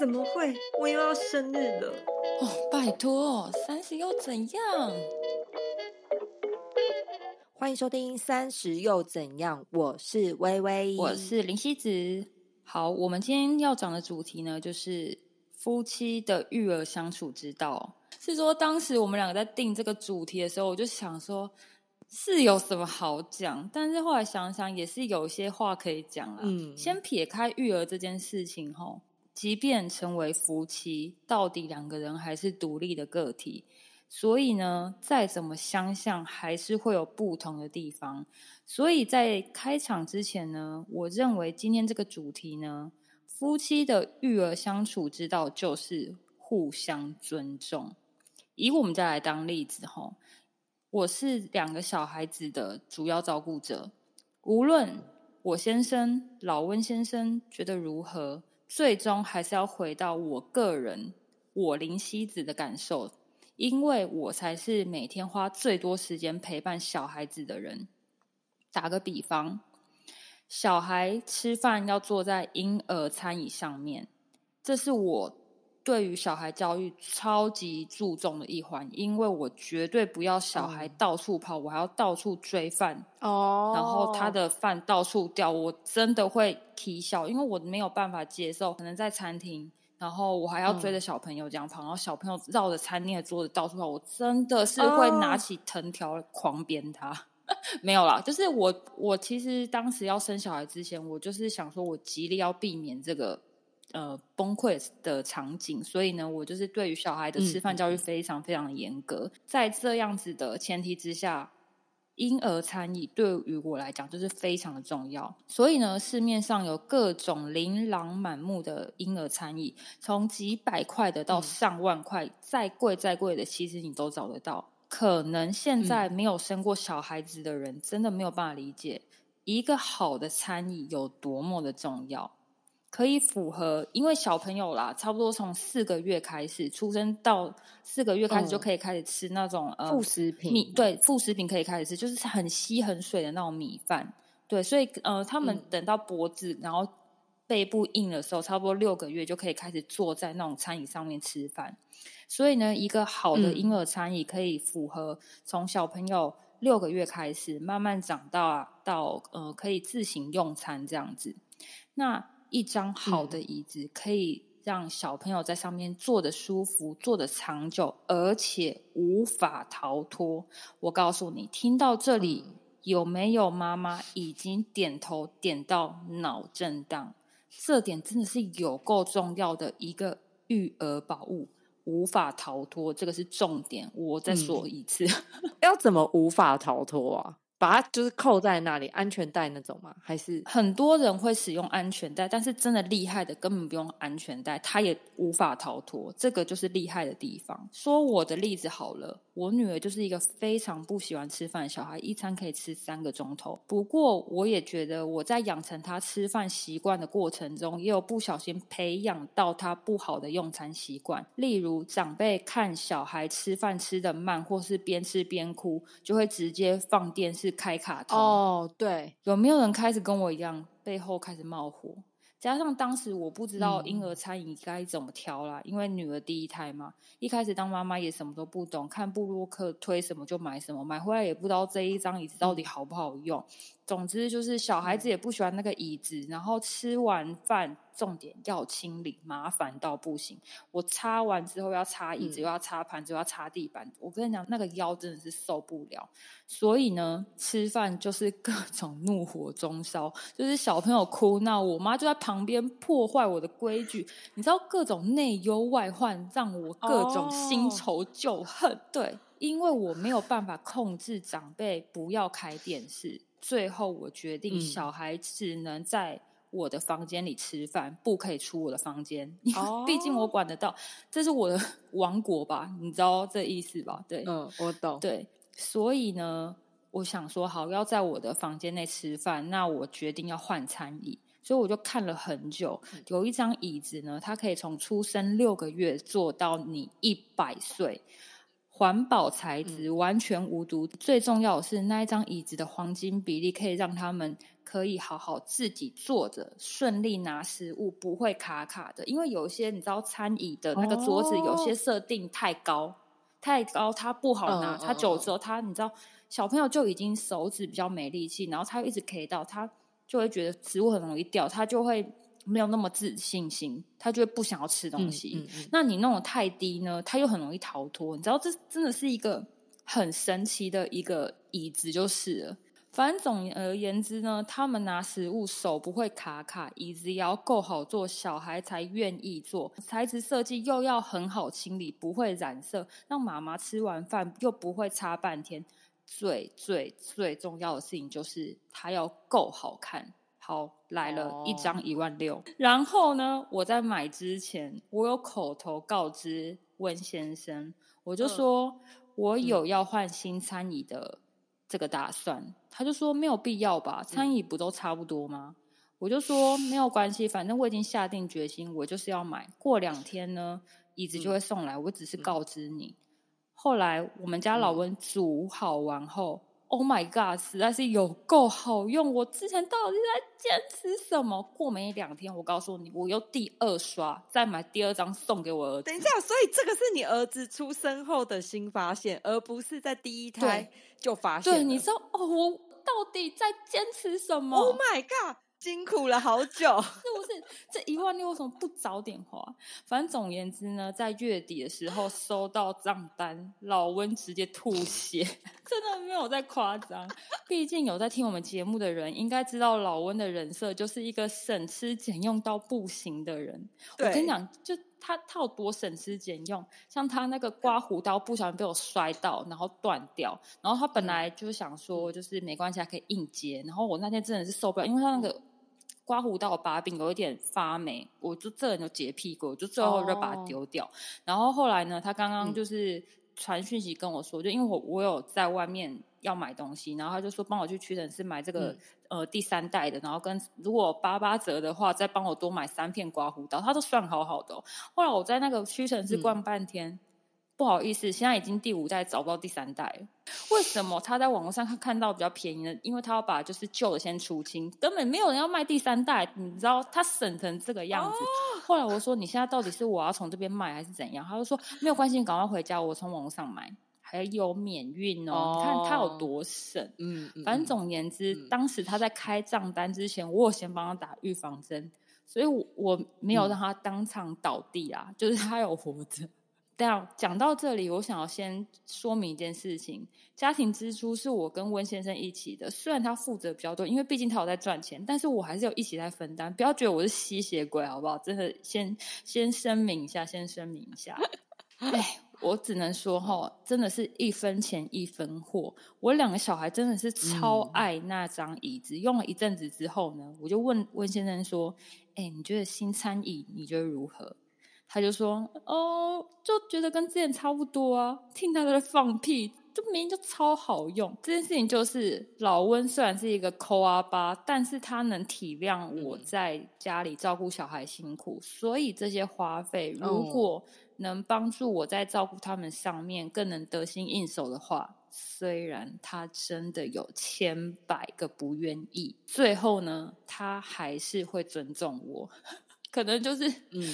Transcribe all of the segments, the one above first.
怎么会？我又要生日了！哦，拜托，三十又怎样？欢迎收听《三十又怎样》，我是微微，我是林希子。好，我们今天要讲的主题呢，就是夫妻的育儿相处之道。是说，当时我们两个在定这个主题的时候，我就想说，是有什么好讲？但是后来想想，也是有些话可以讲啊。嗯，先撇开育儿这件事情，吼。即便成为夫妻，到底两个人还是独立的个体，所以呢，再怎么相像，还是会有不同的地方。所以在开场之前呢，我认为今天这个主题呢，夫妻的育儿相处之道就是互相尊重。以我们家来当例子，吼，我是两个小孩子的主要照顾者，无论我先生老温先生觉得如何。最终还是要回到我个人，我林夕子的感受，因为我才是每天花最多时间陪伴小孩子的人。打个比方，小孩吃饭要坐在婴儿餐椅上面，这是我。对于小孩教育超级注重的一环，因为我绝对不要小孩到处跑，我还要到处追饭哦，然后他的饭到处掉，我真的会啼笑，因为我没有办法接受。可能在餐厅，然后我还要追着小朋友这样跑，然后小朋友绕着餐厅的桌子到处跑，我真的是会拿起藤条狂鞭他。没有啦，就是我我其实当时要生小孩之前，我就是想说我极力要避免这个。呃，崩溃的场景，所以呢，我就是对于小孩的吃饭教育非常非常的严格。在这样子的前提之下，婴儿餐椅对于我来讲就是非常的重要。所以呢，市面上有各种琳琅满目的婴儿餐椅，从几百块的到上万块，再贵再贵的，其实你都找得到。可能现在没有生过小孩子的人，真的没有办法理解一个好的餐椅有多么的重要。可以符合，因为小朋友啦，差不多从四个月开始出生到四个月开始就可以开始吃那种呃副食品，米对副食品可以开始吃，就是很稀很水的那种米饭。对，所以呃，他们等到脖子然后背部硬的时候，差不多六个月就可以开始坐在那种餐椅上面吃饭。所以呢，一个好的婴儿餐椅可以符合从小朋友六个月开始慢慢长大到呃可以自行用餐这样子。那一张好的椅子可以让小朋友在上面坐的舒服、坐的长久，而且无法逃脱。我告诉你，听到这里有没有妈妈已经点头点到脑震荡？这点真的是有够重要的一个育儿宝物，无法逃脱，这个是重点。我再说一次，要怎么无法逃脱啊？把它就是扣在那里，安全带那种吗？还是很多人会使用安全带，但是真的厉害的根本不用安全带，他也无法逃脱。这个就是厉害的地方。说我的例子好了，我女儿就是一个非常不喜欢吃饭的小孩，一餐可以吃三个钟头。不过我也觉得我在养成她吃饭习惯的过程中，也有不小心培养到她不好的用餐习惯。例如长辈看小孩吃饭吃的慢，或是边吃边哭，就会直接放电视。开卡通哦，对，有没有人开始跟我一样背后开始冒火？加上当时我不知道婴儿餐饮该怎么挑啦，因为女儿第一胎嘛，一开始当妈妈也什么都不懂，看布洛克推什么就买什么，买回来也不知道这一张椅子到底好不好用。总之就是小孩子也不喜欢那个椅子，然后吃完饭。重点要清理，麻烦到不行。我擦完之后要擦椅子，又要擦盘子，又要擦地板。我跟你讲，那个腰真的是受不了。所以呢，吃饭就是各种怒火中烧，就是小朋友哭闹，我妈就在旁边破坏我的规矩。你知道，各种内忧外患，让我各种新仇旧恨。对，因为我没有办法控制长辈不要开电视，最后我决定小孩只能在。我的房间里吃饭，不可以出我的房间。哦，毕竟我管得到，这是我的 王国吧？你知道这意思吧？对，嗯，我懂。对，所以呢，我想说，好，要在我的房间内吃饭，那我决定要换餐椅。所以我就看了很久，有一张椅子呢，它可以从出生六个月坐到你一百岁。环保材质，完全无毒。最重要的是，那一张椅子的黄金比例可以让他们可以好好自己坐着，顺利拿食物，不会卡卡的。因为有些你知道，餐椅的那个桌子有些设定太高，太高它不好拿，它久之后它你知道，小朋友就已经手指比较没力气，然后他一直 K 到，他就会觉得食物很容易掉，他就会。没有那么自信心，他就会不想要吃东西。那你弄得太低呢，他又很容易逃脱。你知道，这真的是一个很神奇的一个椅子，就是了。反正总而言之呢，他们拿食物手不会卡卡，椅子也要够好坐，小孩才愿意坐。材质设计又要很好清理，不会染色，让妈妈吃完饭又不会擦半天。最最最重要的事情就是它要够好看。好来了一张一万六，然后呢，我在买之前，我有口头告知温先生，我就说我有要换新餐椅的这个打算，他就说没有必要吧，餐椅不都差不多吗？我就说没有关系，反正我已经下定决心，我就是要买，过两天呢椅子就会送来，我只是告知你。后来我们家老温煮好完后。Oh my god！实在是有够好用。我之前到底在坚持什么？过没两天，我告诉你，我又第二刷，再买第二张送给我儿子。等一下，所以这个是你儿子出生后的新发现，而不是在第一胎就发现。对，你知道哦，我到底在坚持什么？Oh my god！辛苦了好久，是不是？这一万六为什么不早点花？反正总言之呢，在月底的时候收到账单，老温直接吐血，真的没有在夸张。毕竟有在听我们节目的人，应该知道老温的人设就是一个省吃俭用到不行的人。我跟你讲，就他他有多省吃俭用，像他那个刮胡刀不小心被我摔到，然后断掉，然后他本来就是想说，就是没关系，还可以硬接。然后我那天真的是受不了，因为他那个。刮胡刀把柄有一点发霉，我就这人就洁癖过，我就最后就把它丢掉。然后后来呢，他刚刚就是传讯息跟我说，就因为我我有在外面要买东西，然后他就说帮我去屈臣氏买这个呃第三代的，然后跟如果八八折的话，再帮我多买三片刮胡刀，他都算好好的。后来我在那个屈臣氏逛半天。不好意思，现在已经第五代找不到第三代了。为什么他在网络上看看到比较便宜呢？因为他要把就是旧的先出清，根本没有人要卖第三代。你知道他省成这个样子。后来我说你现在到底是我要从这边卖还是怎样？他就说没有关系，你赶快回家，我从网络上买，还有免运哦。你看他有多省。嗯，反正总言之，当时他在开账单之前，我有先帮他打预防针，所以我我没有让他当场倒地啊，就是他有活着。讲到这里，我想要先说明一件事情：家庭支出是我跟温先生一起的。虽然他负责比较多，因为毕竟他有在赚钱，但是我还是有一起在分担。不要觉得我是吸血鬼，好不好？真的，先先声明一下，先声明一下。哎，我只能说哈，真的是一分钱一分货。我两个小孩真的是超爱那张椅子，用了一阵子之后呢，我就问温先生说：“哎，你觉得新餐椅你觉得如何？”他就说：“哦，就觉得跟之前差不多啊。”听他在放屁，这明明就超好用。这件事情就是老温虽然是一个抠阿巴，但是他能体谅我在家里照顾小孩辛苦，所以这些花费如果能帮助我在照顾他们上面更能得心应手的话，虽然他真的有千百个不愿意，最后呢，他还是会尊重我。可能就是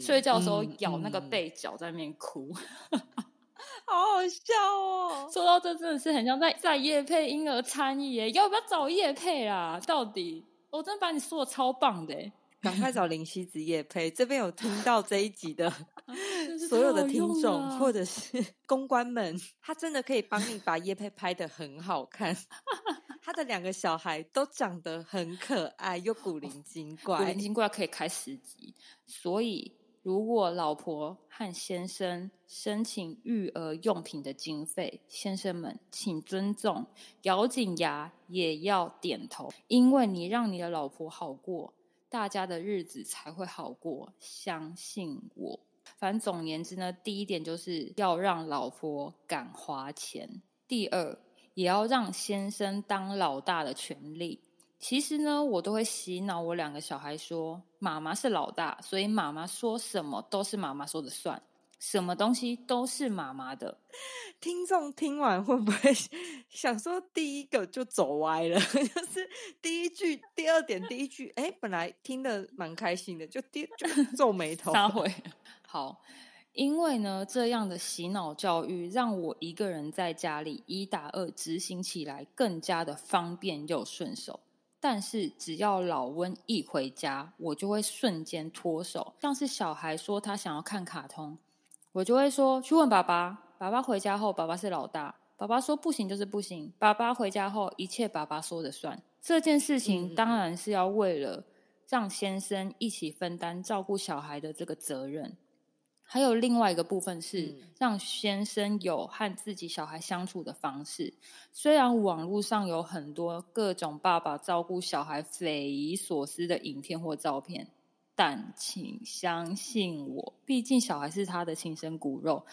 睡觉的时候咬那个被角在那边哭，好好笑哦！说到这，真的是很像在在夜配婴儿餐椅耶，要不要找夜配啦？到底我真的把你说的超棒的，赶快找林夕子夜配。这边有听到这一集的 所有的听众或者是公关们，他真的可以帮你把夜配拍的很好看。他的两个小孩都长得很可爱，又古灵精怪。古灵精怪可以开十集，所以如果老婆和先生申请育儿用品的经费，先生们请尊重，咬紧牙也要点头，因为你让你的老婆好过，大家的日子才会好过。相信我。反正总言之呢，第一点就是要让老婆敢花钱，第二。也要让先生当老大的权利。其实呢，我都会洗脑我两个小孩说，妈妈是老大，所以妈妈说什么都是妈妈说的算。什么东西都是妈妈的。听众听完会不会想说，第一个就走歪了？就是第一句、第二点、第一句，哎，本来听的蛮开心的，就第就皱眉头。撒回好，因为呢，这样的洗脑教育让我一个人在家里一打二执行起来更加的方便又顺手。但是只要老温一回家，我就会瞬间脱手。像是小孩说他想要看卡通，我就会说去问爸爸。爸爸回家后，爸爸是老大。爸爸说不行就是不行。爸爸回家后，一切爸爸说的算。这件事情当然是要为了让先生一起分担照顾小孩的这个责任。还有另外一个部分是让先生有和自己小孩相处的方式。虽然网络上有很多各种爸爸照顾小孩匪夷所思的影片或照片，但请相信我，毕竟小孩是他的亲生骨肉。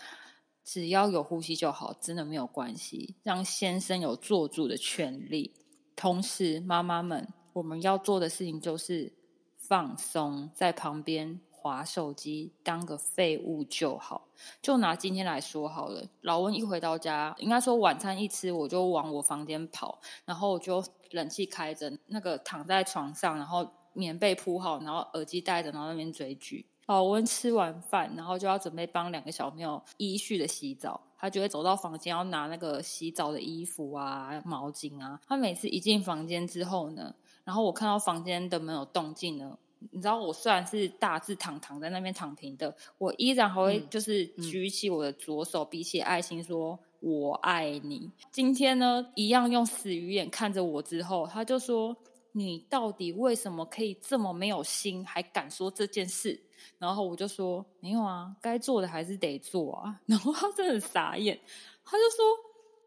只要有呼吸就好，真的没有关系。让先生有做主的权利，同时妈妈们，我们要做的事情就是放松，在旁边划手机，当个废物就好。就拿今天来说好了，老温一回到家，应该说晚餐一吃，我就往我房间跑，然后我就冷气开着，那个躺在床上，然后棉被铺好，然后耳机戴着，然后那边追剧。老温吃完饭，然后就要准备帮两个小朋友依序的洗澡。他就会走到房间，要拿那个洗澡的衣服啊、毛巾啊。他每次一进房间之后呢，然后我看到房间的门有动静呢，你知道，我虽然是大字躺躺在那边躺平的，我依然还会就是举起我的左手，比起爱心说“我爱你”。今天呢，一样用死鱼眼看着我之后，他就说：“你到底为什么可以这么没有心，还敢说这件事？”然后我就说没有啊，该做的还是得做啊。然后他真的傻眼，他就说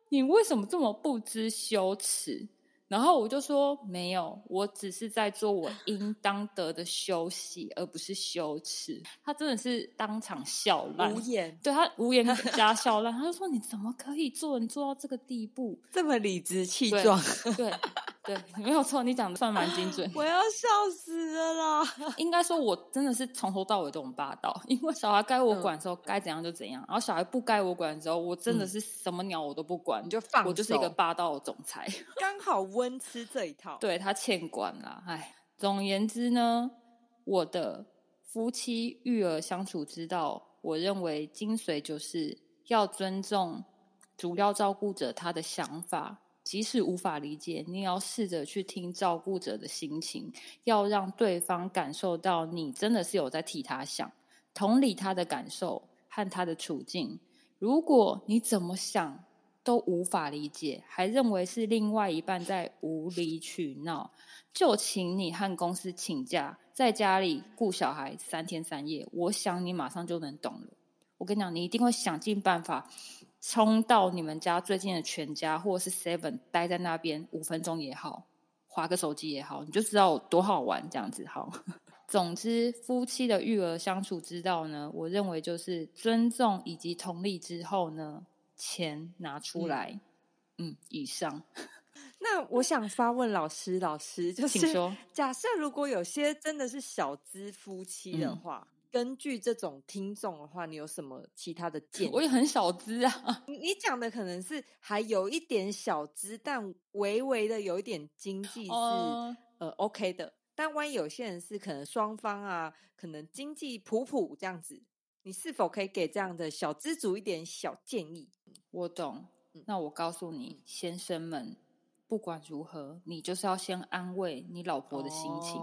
你为什么这么不知羞耻？然后我就说没有，我只是在做我应当得的休息，而不是羞耻。他真的是当场笑烂，无言，对他无言 加笑烂。他就说你怎么可以做人做到这个地步，这么理直气壮？对。对，没有错，你讲的算蛮精准。我要笑死了啦！应该说，我真的是从头到尾都很霸道，因为小孩该我管的时候该怎样就怎样，然后小孩不该我管的时候，我真的是什么鸟我都不管，你就放，我就是一个霸道的总裁。刚好温吃这一套，对他欠管了。哎，总而言之呢，我的夫妻育儿相处之道，我认为精髓就是要尊重主要照顾者他的想法。即使无法理解，你也要试着去听照顾者的心情，要让对方感受到你真的是有在替他想，同理他的感受和他的处境。如果你怎么想都无法理解，还认为是另外一半在无理取闹，就请你和公司请假，在家里顾小孩三天三夜。我想你马上就能懂了。我跟你讲，你一定会想尽办法。冲到你们家最近的全家，或者是 Seven，待在那边五分钟也好，划个手机也好，你就知道多好玩这样子。好，总之夫妻的育儿相处之道呢，我认为就是尊重以及同理之后呢，钱拿出来。嗯，以上。那我想发问老师，老师就是假设如果有些真的是小资夫妻的话。根据这种听众的话，你有什么其他的 建议？我也很小资啊。你讲的可能是还有一点小资，但微微的有一点经济是呃 OK 的。但万一有些人是可能双方啊，可能经济普普这样子，你是否可以给这样的小资族一点小建议？我懂。那我告诉你，先生们，不管如何，你就是要先安慰你老婆的心情，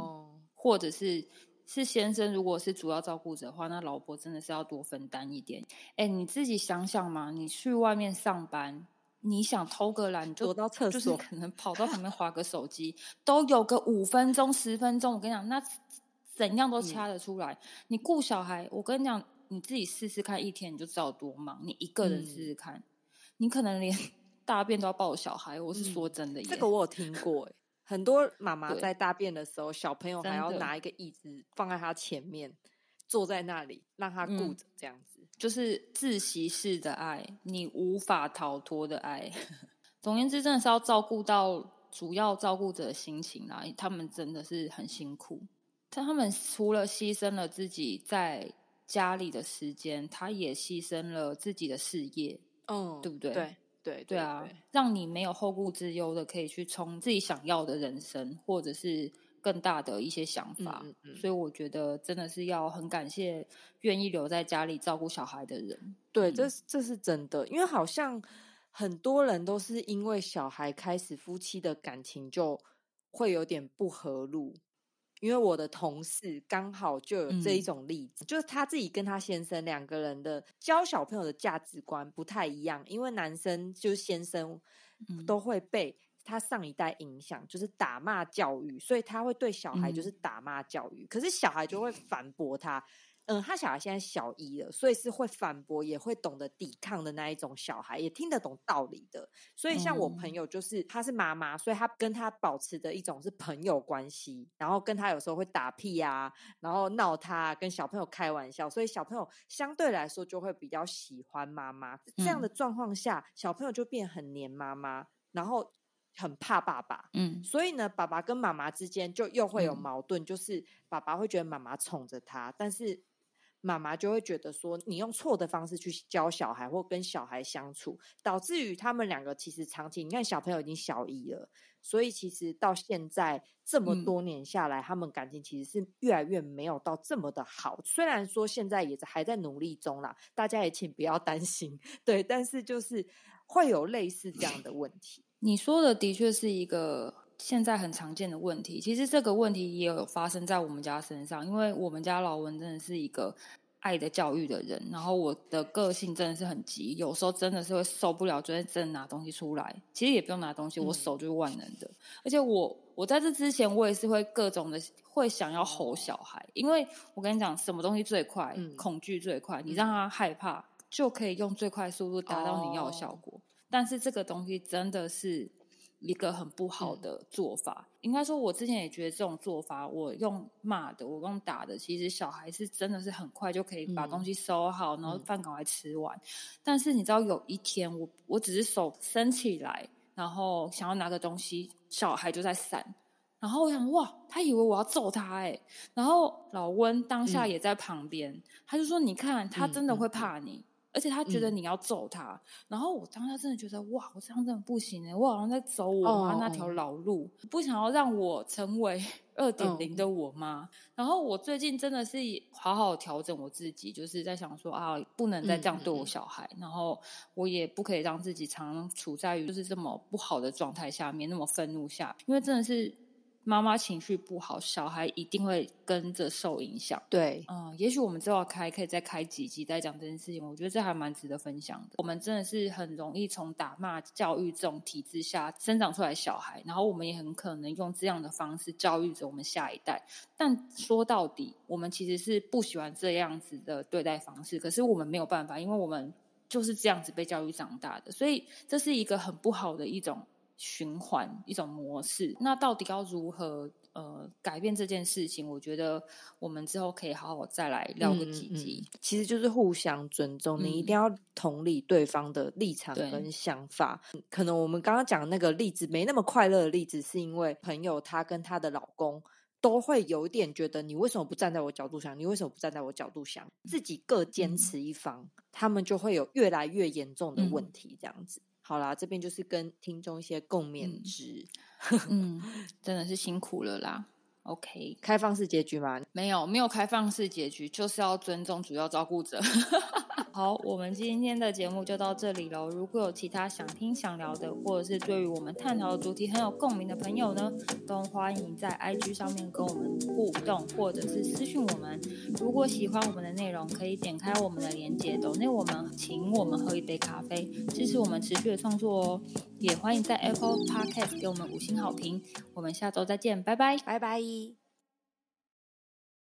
或者是。是先生，如果是主要照顾者的话，那老婆真的是要多分担一点。哎，你自己想想嘛，你去外面上班，你想偷个懒，就躲到厕所，可能跑到旁边划个手机，都有个五分钟、十分钟。我跟你讲，那怎样都掐得出来。你顾小孩，我跟你讲，你自己试试看，一天你就知道多忙。你一个人试试看，你可能连 大便都要抱小孩。我是说真的，这个我有听过。很多妈妈在大便的时候，小朋友还要拿一个椅子放在他前面，坐在那里让他顾着，这样子就是自习式的爱，你无法逃脱的爱。总而言之，真的是要照顾到主要照顾者的心情啦，他们真的是很辛苦。但他们除了牺牲了自己在家里的时间，他也牺牲了自己的事业，嗯，对不对？对对对啊，让你没有后顾之忧的，可以去冲自己想要的人生，或者是更大的一些想法。嗯嗯所以我觉得真的是要很感谢愿意留在家里照顾小孩的人。对，嗯这是这是真的，因为好像很多人都是因为小孩开始，夫妻的感情就会有点不合路。因为我的同事刚好就有这一嗯种例子，就是他自己跟他先生两个人的教小朋友的价值观不太一样，因为男生就是先生嗯都会被他上一代影响，就是打骂教育，所以他会对小孩就是嗯打骂教育，可是小孩就会反驳他。嗯，他小孩现在小一了，所以是会反驳，也会懂得抵抗的那一种小孩，也听得懂道理的。所以像我朋嗯友，就是她是妈妈，所以她跟他保持的一种是朋友关系，然后跟他有时候会打屁啊，然后闹他，跟小朋友开玩笑，所以小朋友相对来说就会比较喜欢妈妈。这样的状况下，小朋友就变很黏妈妈，然后很怕爸爸。嗯所以呢，爸爸跟妈妈之间就又会有嗯矛盾，就是爸爸会觉得妈妈宠着他，但是妈妈就会觉得说你用错的方式去教小孩或跟小孩相处，导致于他们两个其实长期，你看小朋友已经小一了，所以其实到现在这么嗯多年下来，他们感情其实是越来越没有到这么的好。虽然说现在也是还在努力中啦，大家也请不要担心，对，但是就是会有类似这样的问题。你说的的确是一个现在很常见的问题。其实这个问题也有发生在我们家身上，因为我们家老文真的是一个爱的教育的人，然后我的个性真的是很急，有时候真的是会受不了，就会真的拿东西出来。其实也不用拿东西，我嗯手就是万能的。而且我我在这之前，我也是会各种的会想要吼小孩，因为我跟你讲，什么东西最快，嗯恐惧最快，你让他害怕，就可以用最快速度达到你要的效哦果。但是这个东西真的是一个很不好的做法。应该说，我之前也觉得这种做法，我用骂的，我用打的，其实小孩是真的是很快就可以把嗯东西收好，然后嗯饭赶快吃完。但是你知道，有一天我我只是手伸起来，然后想要拿个东西，小孩就在闪。然后我想，哇，他以为我要揍他哎、然后老温当下嗯也在旁边，他就说：“你看，他真的会怕你。而且他觉得嗯。你要揍他，然后我当下真的觉得哇，我这样真的不行哎、我好像在走我妈哦那条哦。老路，不想要让我成为 二点嗯。零的我妈。然后我最近真的是好好调整我自己，就是在想说啊，不能再这样对我小孩，然后我也不可以让自己常常处在于就是这么不好的状态下面，那么愤怒下，因为真的是妈妈情绪不好，小孩一定会跟着受影响。对，嗯，也许我们之后开可以再开几集再讲这件事情，我觉得这还蛮值得分享的。我们真的是很容易从打骂教育这种体制下生长出来小孩，然后我们也很可能用这样的方式教育着我们下一代。但说到底，我们其实是不喜欢这样子的对待方式，可是我们没有办法，因为我们就是这样子被教育长大的，所以这是一个很不好的一种循环一种模式。那到底要如何呃改变这件事情？我觉得我们之后可以好好再来聊个几集。嗯嗯嗯其实就是互相尊重，你一定要同理对方的立场跟想法。可能我们刚刚讲的那个例子没那么快乐的例子，是因为朋友她跟她的老公。都会有一点觉得你为什么不站在我角度想？你为什么不站在我角度想？自己各坚嗯持一方，他们就会有越来越严重的嗯问题。这样子，好啦，这边就是跟听众一些共勉嗯之。嗯，真的是辛苦了啦。OK，开放式结局吗，没有没有开放式结局，就是要尊重主要照顾者。好，我们今天的节目就到这里喽。如果有其他想听想聊的，或者是对于我们探讨的主题很有共鸣的朋友呢，都欢迎在 IG 上面跟我们互动，或者是私讯我们。如果喜欢我们的内容，可以点开我们的链接，抖内我们请我们喝一杯咖啡，支持我们持续的创作哦。也欢迎在 Apple Podcast 给我们五星好评。我们下周再见，拜拜。拜拜。